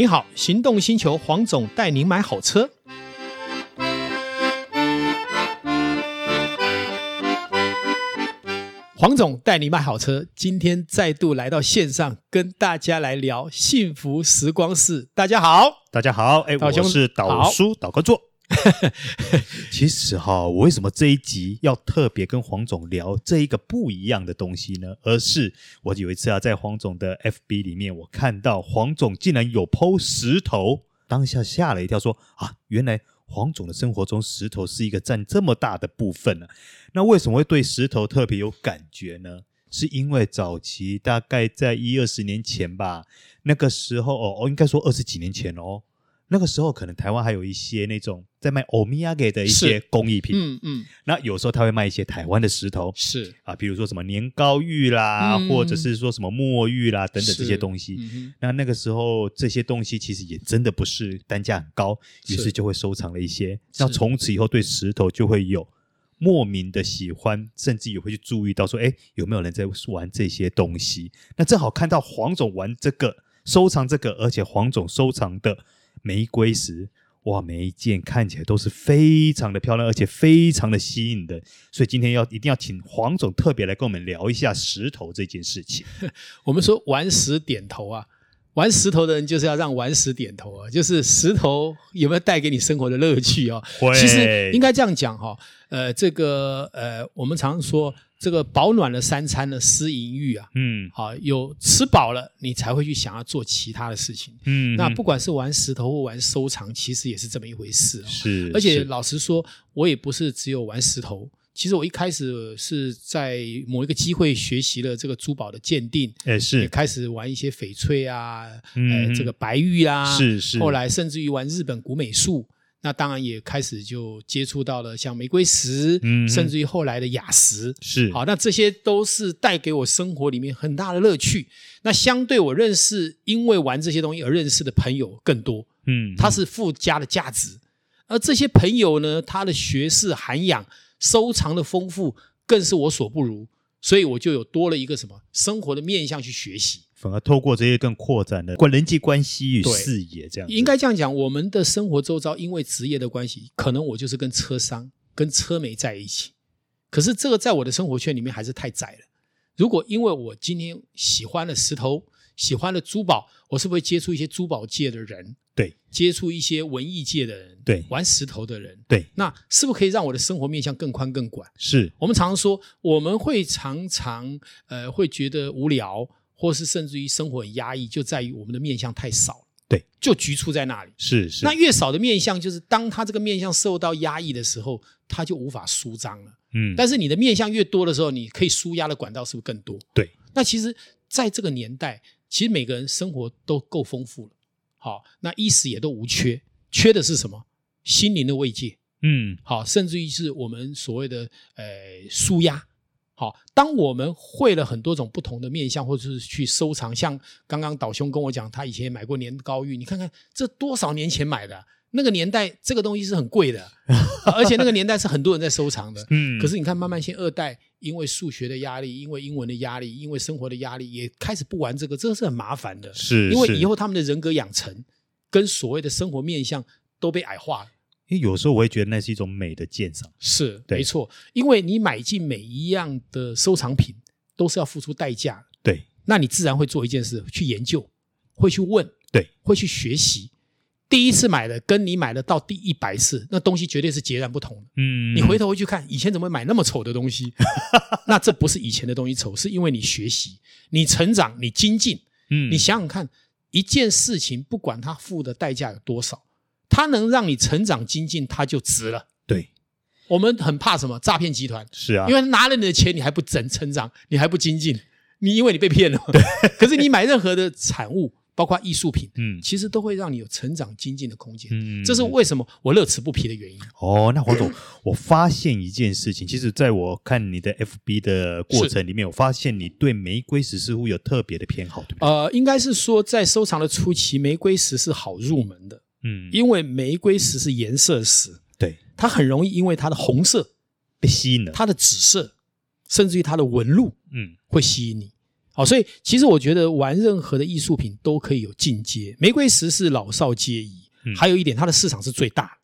你好，行动星球黄总带您买好车。黄总带你买好车，今天再度来到线上，跟大家来聊幸福时光室。大家好，大家好，哎，我是导叔导哥座。其实哈，我为什么这一集要特别跟黄总聊这一个不一样的东西呢？而是我有一次啊，在黄总的 FB 里面，我看到黄总竟然有剖石头，当下吓了一跳说，啊，原来黄总的生活中石头是一个占这么大的部分呢、啊。那为什么会对石头特别有感觉呢？是因为早期大概在一二十年前吧，那个时候，哦，应该说二十几年前哦。那个时候可能台湾还有一些那种在卖欧米亚给的一些工艺品，嗯嗯，那有时候他会卖一些台湾的石头，是。啊，比如说什么年糕玉啦，嗯、或者是说什么墨玉啦等等这些东西。嗯、那那个时候这些东西其实也真的不是单价很高，于是就会收藏了一些。那从此以后对石头就会有莫名的喜欢，甚至也会去注意到说，哎，有没有人在玩这些东西？那正好看到黄总玩这个，收藏这个，而且黄总收藏的。玫瑰石，哇，每一件看起来都是非常的漂亮，而且非常的吸引的。所以今天要一定要请黄总特别来跟我们聊一下石头这件事情。我们说玩石点头啊，玩石头的人就是要让玩石点头啊，就是石头有没有带给你生活的乐趣啊？会其实应该这样讲哈，呃，这个呃，我们常说。这个保暖的三餐的思淫欲啊，嗯，好，有吃饱了，你才会去想要做其他的事情，嗯，那不管是玩石头或玩收藏，其实也是这么一回事，哦，是。而且老实说，我也不是只有玩石头，其实我一开始是在某一个机会学习了这个珠宝的鉴定，哎，是，也开始玩一些翡翠啊，嗯，呃，这个白玉啊，是是，后来甚至于玩日本古美术。那当然也开始就接触到了像玫瑰石，嗯，甚至于后来的雅石，是好，那这些都是带给我生活里面很大的乐趣。那相对我认识，因为玩这些东西而认识的朋友更多，嗯，它是附加的价值。而这些朋友呢，他的学识涵养、收藏的丰富，更是我所不如，所以我就有多了一个什么生活的面向去学习。反而透过这些更扩展的关人际关系与视野，这样应该这样讲。我们的生活周遭，因为职业的关系，可能我就是跟车商、跟车媒在一起。可是这个在我的生活圈里面还是太窄了。如果因为我今天喜欢了石头，喜欢了珠宝，我是不是会接触一些珠宝界的人？对，接触一些文艺界的人，对，玩石头的人，对。那是不是可以让我的生活面向更宽更广？是我们常常说，我们会常常呃会觉得无聊。或是甚至于生活很压抑，就在于我们的面相太少了，对，就局促在那里。是是，那越少的面相，就是当他这个面相受到压抑的时候，他就无法舒张了。嗯，但是你的面相越多的时候，你可以舒压的管道是不是更多？对。那其实在这个年代，其实每个人生活都够丰富了。好，那衣食也都无缺，缺的是什么？心灵的慰藉。嗯，好，甚至于是我们所谓的呃舒压。好，当我们会了很多种不同的面相，或者是去收藏，像刚刚导兄跟我讲，他以前也买过年糕玉，你看看这多少年前买的，那个年代这个东西是很贵的，而且那个年代是很多人在收藏的。嗯，可是你看，慢慢现二代因为数学的压力，因为英文的压力，因为生活的压力，也开始不玩这个，这个是很麻烦的。是，因为以后他们的人格养成跟所谓的生活面相都被矮化了。因为有时候我会觉得那是一种美的鉴赏，是没错。因为你买进每一样的收藏品，都是要付出代价，对。那你自然会做一件事，去研究，会去问，对，会去学习。第一次买的跟你买的到第一百次，那东西绝对是截然不同的。嗯，你回头回去看，以前怎么会买那么丑的东西？那这不是以前的东西丑，是因为你学习，你成长，你精进。嗯，你想想看，一件事情不管它付的代价有多少。它能让你成长精进，它就值了。对，我们很怕什么？诈骗集团是啊，因为拿了你的钱，你还不整成长，你还不精进，你因为你被骗了。对，可是你买任何的产物，包括艺术品，嗯，其实都会让你有成长精进的空间。嗯，这是为什么我乐此不疲的原因。哦，那黄总，我发现一件事情，其实在我看你的 FB 的过程里面，我发现你对玫瑰石似乎有特别的偏好，对不对？呃，应该是说在收藏的初期，玫瑰石是好入门的。嗯，因为玫瑰石是颜色石，对，它很容易因为它的红色被吸引了，它的紫色，甚至于它的纹路，嗯，会吸引你。好，所以其实我觉得玩任何的艺术品都可以有进阶。玫瑰石是老少皆宜，嗯、还有一点它的市场是最大，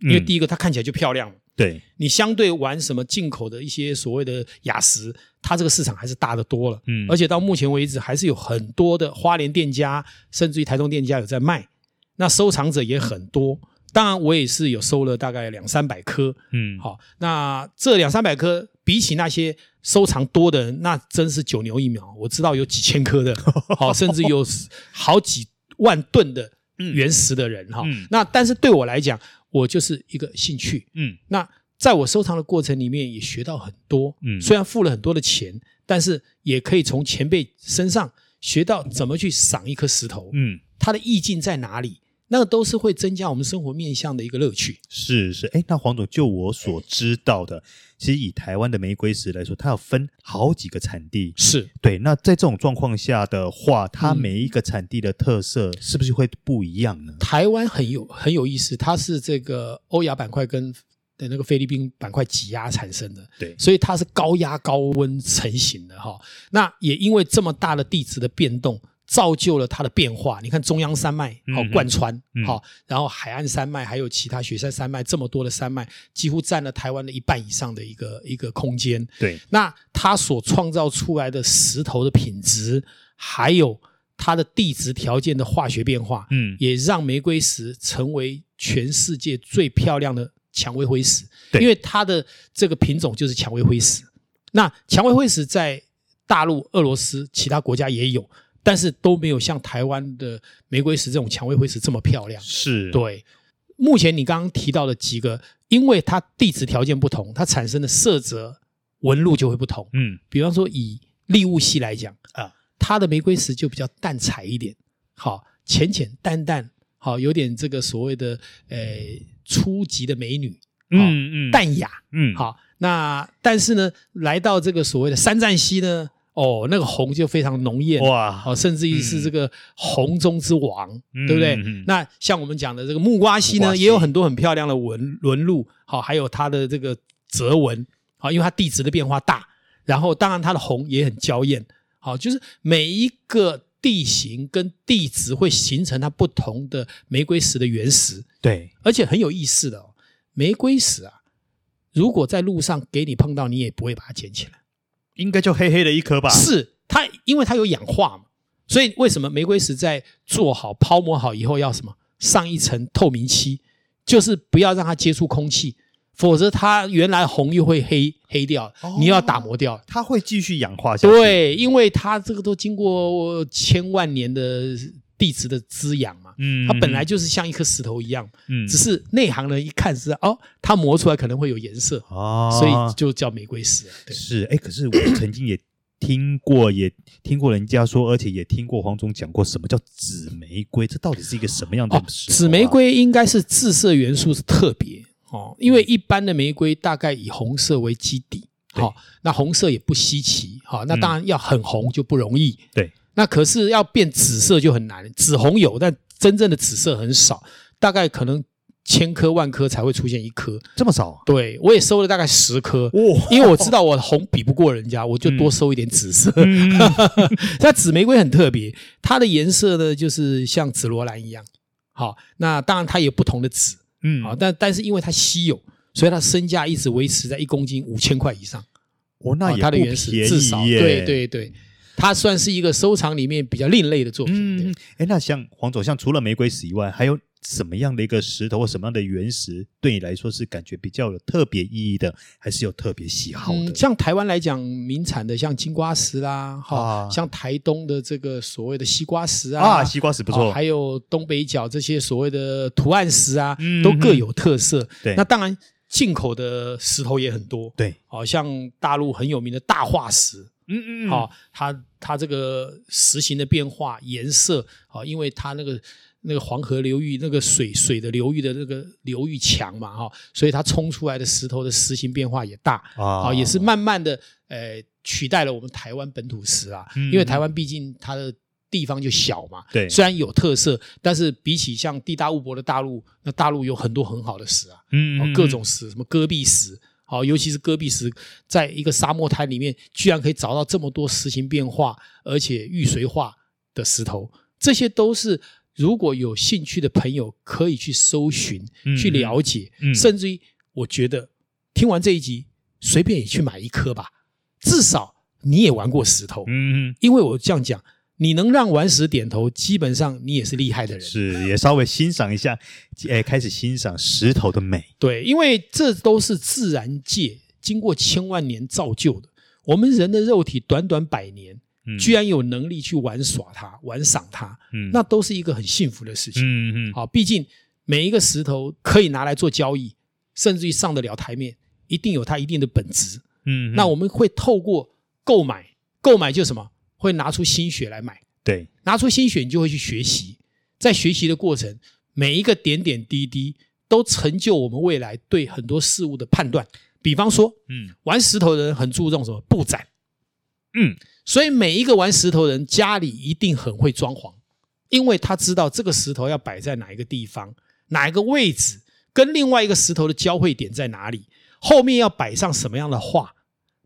因为第一个它看起来就漂亮。对，你相对玩什么进口的一些所谓的雅石，它这个市场还是大得多了。嗯，而且到目前为止，还是有很多的花莲店家，甚至于台中店家有在卖，那收藏者也很多。当然，我也是有收了大概两三百颗。嗯，好，那这两三百颗比起那些收藏多的人，那真是九牛一毛。我知道有几千颗的，好，甚至有好几万吨的原石的人哈。嗯，那但是对我来讲，我就是一个兴趣，嗯，那在我收藏的过程里面也学到很多，嗯，虽然付了很多的钱，但是也可以从前辈身上学到怎么去赏一颗石头，嗯，它的意境在哪里，那个都是会增加我们生活面向的一个乐趣。是是，哎，那黄总就我所知道的，其实以台湾的玫瑰石来说，它要分好几个产地，是对。那在这种状况下的话，它每一个产地的特色是不是会不一样呢？台湾很有很有意思，它是这个欧亚板块跟的那个菲律宾板块挤压产生的，对，所以它是高压高温成型的哈。那也因为这么大的地质的变动。造就了它的变化。你看中央山脉好贯穿，好、嗯，然后海岸山脉还有其他雪山山脉，这么多的山脉，几乎占了台湾的一半以上的一个一个空间。对，那它所创造出来的石头的品质，还有它的地质条件的化学变化，嗯，也让玫瑰石成为全世界最漂亮的蔷薇灰石。对，因为它的这个品种就是蔷薇灰石。那蔷薇灰石在大陆、俄罗斯其他国家也有。但是都没有像台湾的玫瑰石这种蔷薇灰石这么漂亮。是对。目前你刚刚提到的几个，因为它地质条件不同，它产生的色泽纹路就会不同。嗯，比方说以利物系来讲啊，它的玫瑰石就比较淡彩一点，好，浅浅淡淡，好，有点这个所谓的呃初级的美女，嗯嗯，淡雅，嗯，好。那但是呢，来到这个所谓的三站溪呢。哦，那个红就非常浓艳哇！哦，甚至于是这个红中之王，嗯、对不对？嗯、那像我们讲的这个木瓜溪呢，也有很多很漂亮的纹纹路，好，还有它的这个折纹，好，因为它地质的变化大，然后当然它的红也很娇艳，好，就是每一个地形跟地质会形成它不同的玫瑰石的原石，对，而且很有意思的哦，玫瑰石啊，如果在路上给你碰到，你也不会把它捡起来。应该就黑黑的一颗吧？是它，因为它有氧化嘛，所以为什么玫瑰石在做好抛磨好以后要什么上一层透明漆，就是不要让它接触空气，否则它原来红又会黑黑掉，哦、你要打磨掉，它会继续氧化下去。对，因为它这个都经过千万年的地质的滋养嘛，嗯，它本来就是像一颗石头一样，嗯，只是内行人一看是哦，它磨出来可能会有颜色哦，所以就叫玫瑰石。对，是，哎，可是我曾经也听过，也听过人家说，而且也听过黄总讲过，什么叫紫玫瑰？这到底是一个什么样的？紫玫瑰应该是致色元素是特别哦，因为一般的玫瑰大概以红色为基底，好，那红色也不稀奇，好，那当然要很红就不容易，对。那可是要变紫色就很难，紫红有，但真正的紫色很少，大概可能千颗万颗才会出现一颗，这么少？对，我也收了大概十颗，哇因为我知道我红比不过人家，我就多收一点紫色。那、嗯、紫玫瑰很特别，它的颜色呢就是像紫罗兰一样，好，那当然它有不同的紫，嗯，好，但但是因为它稀有，所以它身价一直维持在一公斤五千块以上。哦，那。它的原始至少对对对。它算是一个收藏里面比较另类的作品。嗯，哎，那像黄总，像除了玫瑰石以外，还有什么样的一个石头或什么样的原石，对你来说是感觉比较有特别意义的，还是有特别喜好的？嗯、像台湾来讲，名产的像金瓜石啦，哈、啊，像台东的这个所谓的西瓜石啊，啊，西瓜石不错，还有东北角这些所谓的图案石啊，嗯、都各有特色。对，那当然进口的石头也很多。对，好像大陆很有名的大化石。嗯嗯，好，它它这个石形的变化、颜色，好，因为它那个那个黄河流域那个水水的流域的那个流域强嘛，哈，所以它冲出来的石头的石形变化也大啊，也是慢慢的呃取代了我们台湾本土石啊，因为台湾毕竟它的地方就小嘛，对，虽然有特色，但是比起像地大物博的大陆，那大陆有很多很好的石啊，嗯，各种石，什么戈壁石。好，尤其是戈壁石，在一个沙漠滩里面，居然可以找到这么多石形变化而且遇水化的石头，这些都是如果有兴趣的朋友可以去搜寻、嗯、去了解，嗯、甚至于我觉得听完这一集，随便也去买一颗吧，至少你也玩过石头，嗯，因为我这样讲。你能让顽石点头，基本上你也是厉害的人。是，也稍微欣赏一下，诶，开始欣赏石头的美。对，因为这都是自然界经过千万年造就的。我们人的肉体短短百年，嗯、居然有能力去玩耍它、玩赏它，嗯，那都是一个很幸福的事情。嗯嗯。好，毕竟每一个石头可以拿来做交易，甚至于上得了台面，一定有它一定的本质。嗯。那我们会透过购买，购买就什么？会拿出心血来买，对，拿出心血，你就会去学习。在学习的过程，每一个点点滴滴都成就我们未来对很多事物的判断。比方说，嗯，玩石头的人很注重什么？布展，嗯，所以每一个玩石头的人家里一定很会装潢，因为他知道这个石头要摆在哪一个地方，哪一个位置，跟另外一个石头的交汇点在哪里，后面要摆上什么样的画，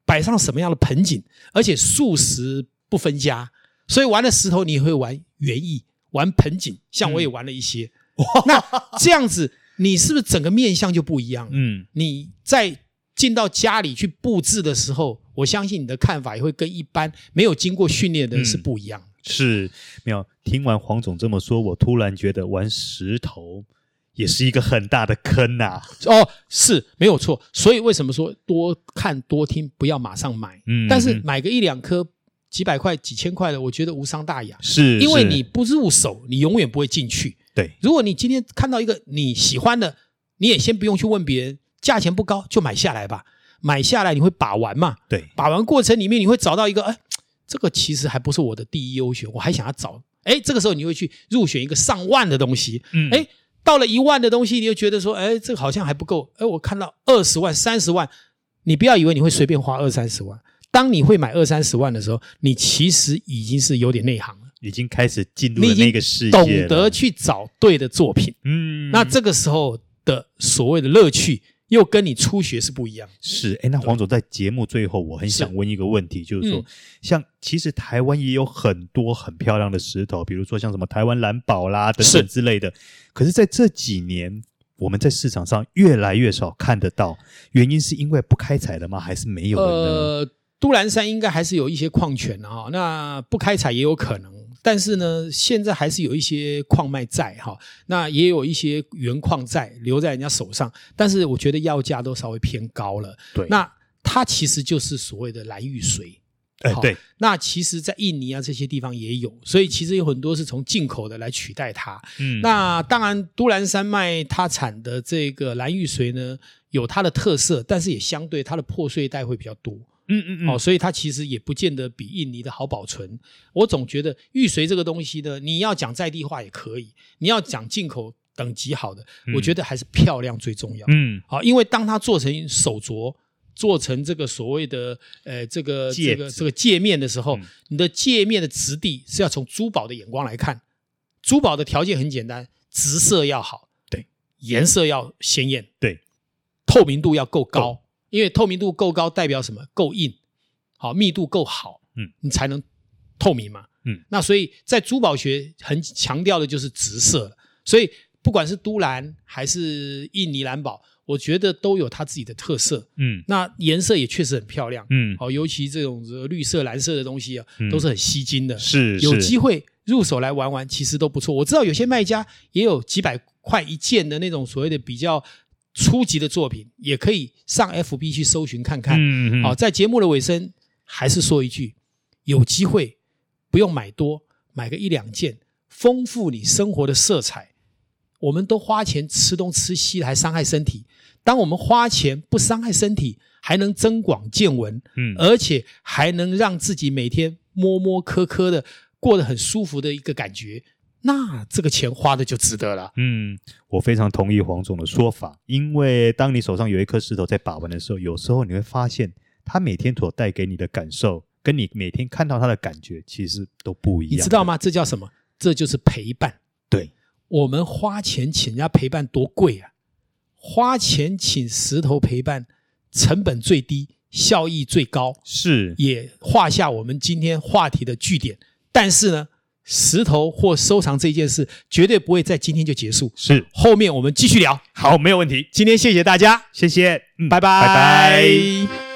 摆上什么样的盆景，而且数十。不分家，所以玩了石头你也会玩园艺，玩盆景，像我也玩了一些。嗯、那这样子，你是不是整个面相就不一样？嗯，你在进到家里去布置的时候，我相信你的看法也会跟一般没有经过训练的人是不一样。是，没有听完黄总这么说，我突然觉得玩石头也是一个很大的坑呐、啊。哦，是没有错。所以为什么说多看多听，不要马上买？嗯，但是买个一两颗。几百块、几千块的，我觉得无伤大雅。是，因为你不入手，你永远不会进去。对，如果你今天看到一个你喜欢的，你也先不用去问别人，价钱不高就买下来吧。买下来你会把玩嘛？对，把玩过程里面你会找到一个，哎，这个其实还不是我的第一优选，我还想要找。哎，这个时候你会去入选一个上万的东西。嗯，哎，到了一万的东西，你就觉得说，哎，这个好像还不够。哎，我看到二十万、三十万，你不要以为你会随便花二三十万。当你会买二三十万的时候，你其实已经是有点内行了，已经开始进入了那个世界，懂得去找对的作品。嗯，那这个时候的所谓的乐趣，又跟你初学是不一样。是，哎，那黄总在节目最后，我很想问一个问题，是就是说，嗯、像其实台湾也有很多很漂亮的石头，比如说像什么台湾蓝宝啦等等之类的。是可是在这几年，我们在市场上越来越少看得到，原因是因为不开采了吗？还是没有了呢？呃都兰山应该还是有一些矿权的哈，那不开采也有可能，但是呢，现在还是有一些矿脉在哈，那也有一些原矿在留在人家手上，但是我觉得要价都稍微偏高了。对，那它其实就是所谓的蓝玉髓。哎，对，那其实，在印尼啊这些地方也有，所以其实有很多是从进口的来取代它。嗯，那当然，都兰山脉它产的这个蓝玉髓呢，有它的特色，但是也相对它的破碎带会比较多。嗯嗯嗯，哦，所以它其实也不见得比印尼的好保存。我总觉得玉髓这个东西呢，你要讲在地化也可以，你要讲进口等级好的，嗯、我觉得还是漂亮最重要。嗯，好，因为当它做成手镯，做成这个所谓的呃这个这个这个界面的时候，嗯、你的界面的质地是要从珠宝的眼光来看，珠宝的条件很简单，直色要好，对，颜色要鲜艳，对，透明度要够高。因为透明度够高，代表什么？够硬，好，密度够好，嗯，你才能透明嘛，嗯。那所以在珠宝学很强调的就是直色，所以不管是都兰还是印尼蓝宝，我觉得都有它自己的特色，嗯。那颜色也确实很漂亮，嗯。好，尤其这种绿色、蓝色的东西啊，都是很吸睛的，是。有机会入手来玩玩，其实都不错。我知道有些卖家也有几百块一件的那种所谓的比较。初级的作品也可以上 FB 去搜寻看看。嗯嗯。好，在节目的尾声，还是说一句：有机会不用买多，买个一两件，丰富你生活的色彩。我们都花钱吃东吃西，还伤害身体。当我们花钱不伤害身体，还能增广见闻，嗯，而且还能让自己每天摸摸磕磕的过得很舒服的一个感觉。那这个钱花的就值得了。嗯，我非常同意黄总的说法，因为当你手上有一颗石头在把玩的时候，有时候你会发现，它每天所带给你的感受，跟你每天看到它的感觉，其实都不一样。你知道吗？这叫什么？这就是陪伴。对，我们花钱请人家陪伴多贵啊！花钱请石头陪伴，成本最低，效益最高，是也画下我们今天话题的句点。但是呢，石头或收藏这件事绝对不会在今天就结束，是后面我们继续聊。好，没有问题。今天谢谢大家，谢谢，嗯，拜拜，拜拜。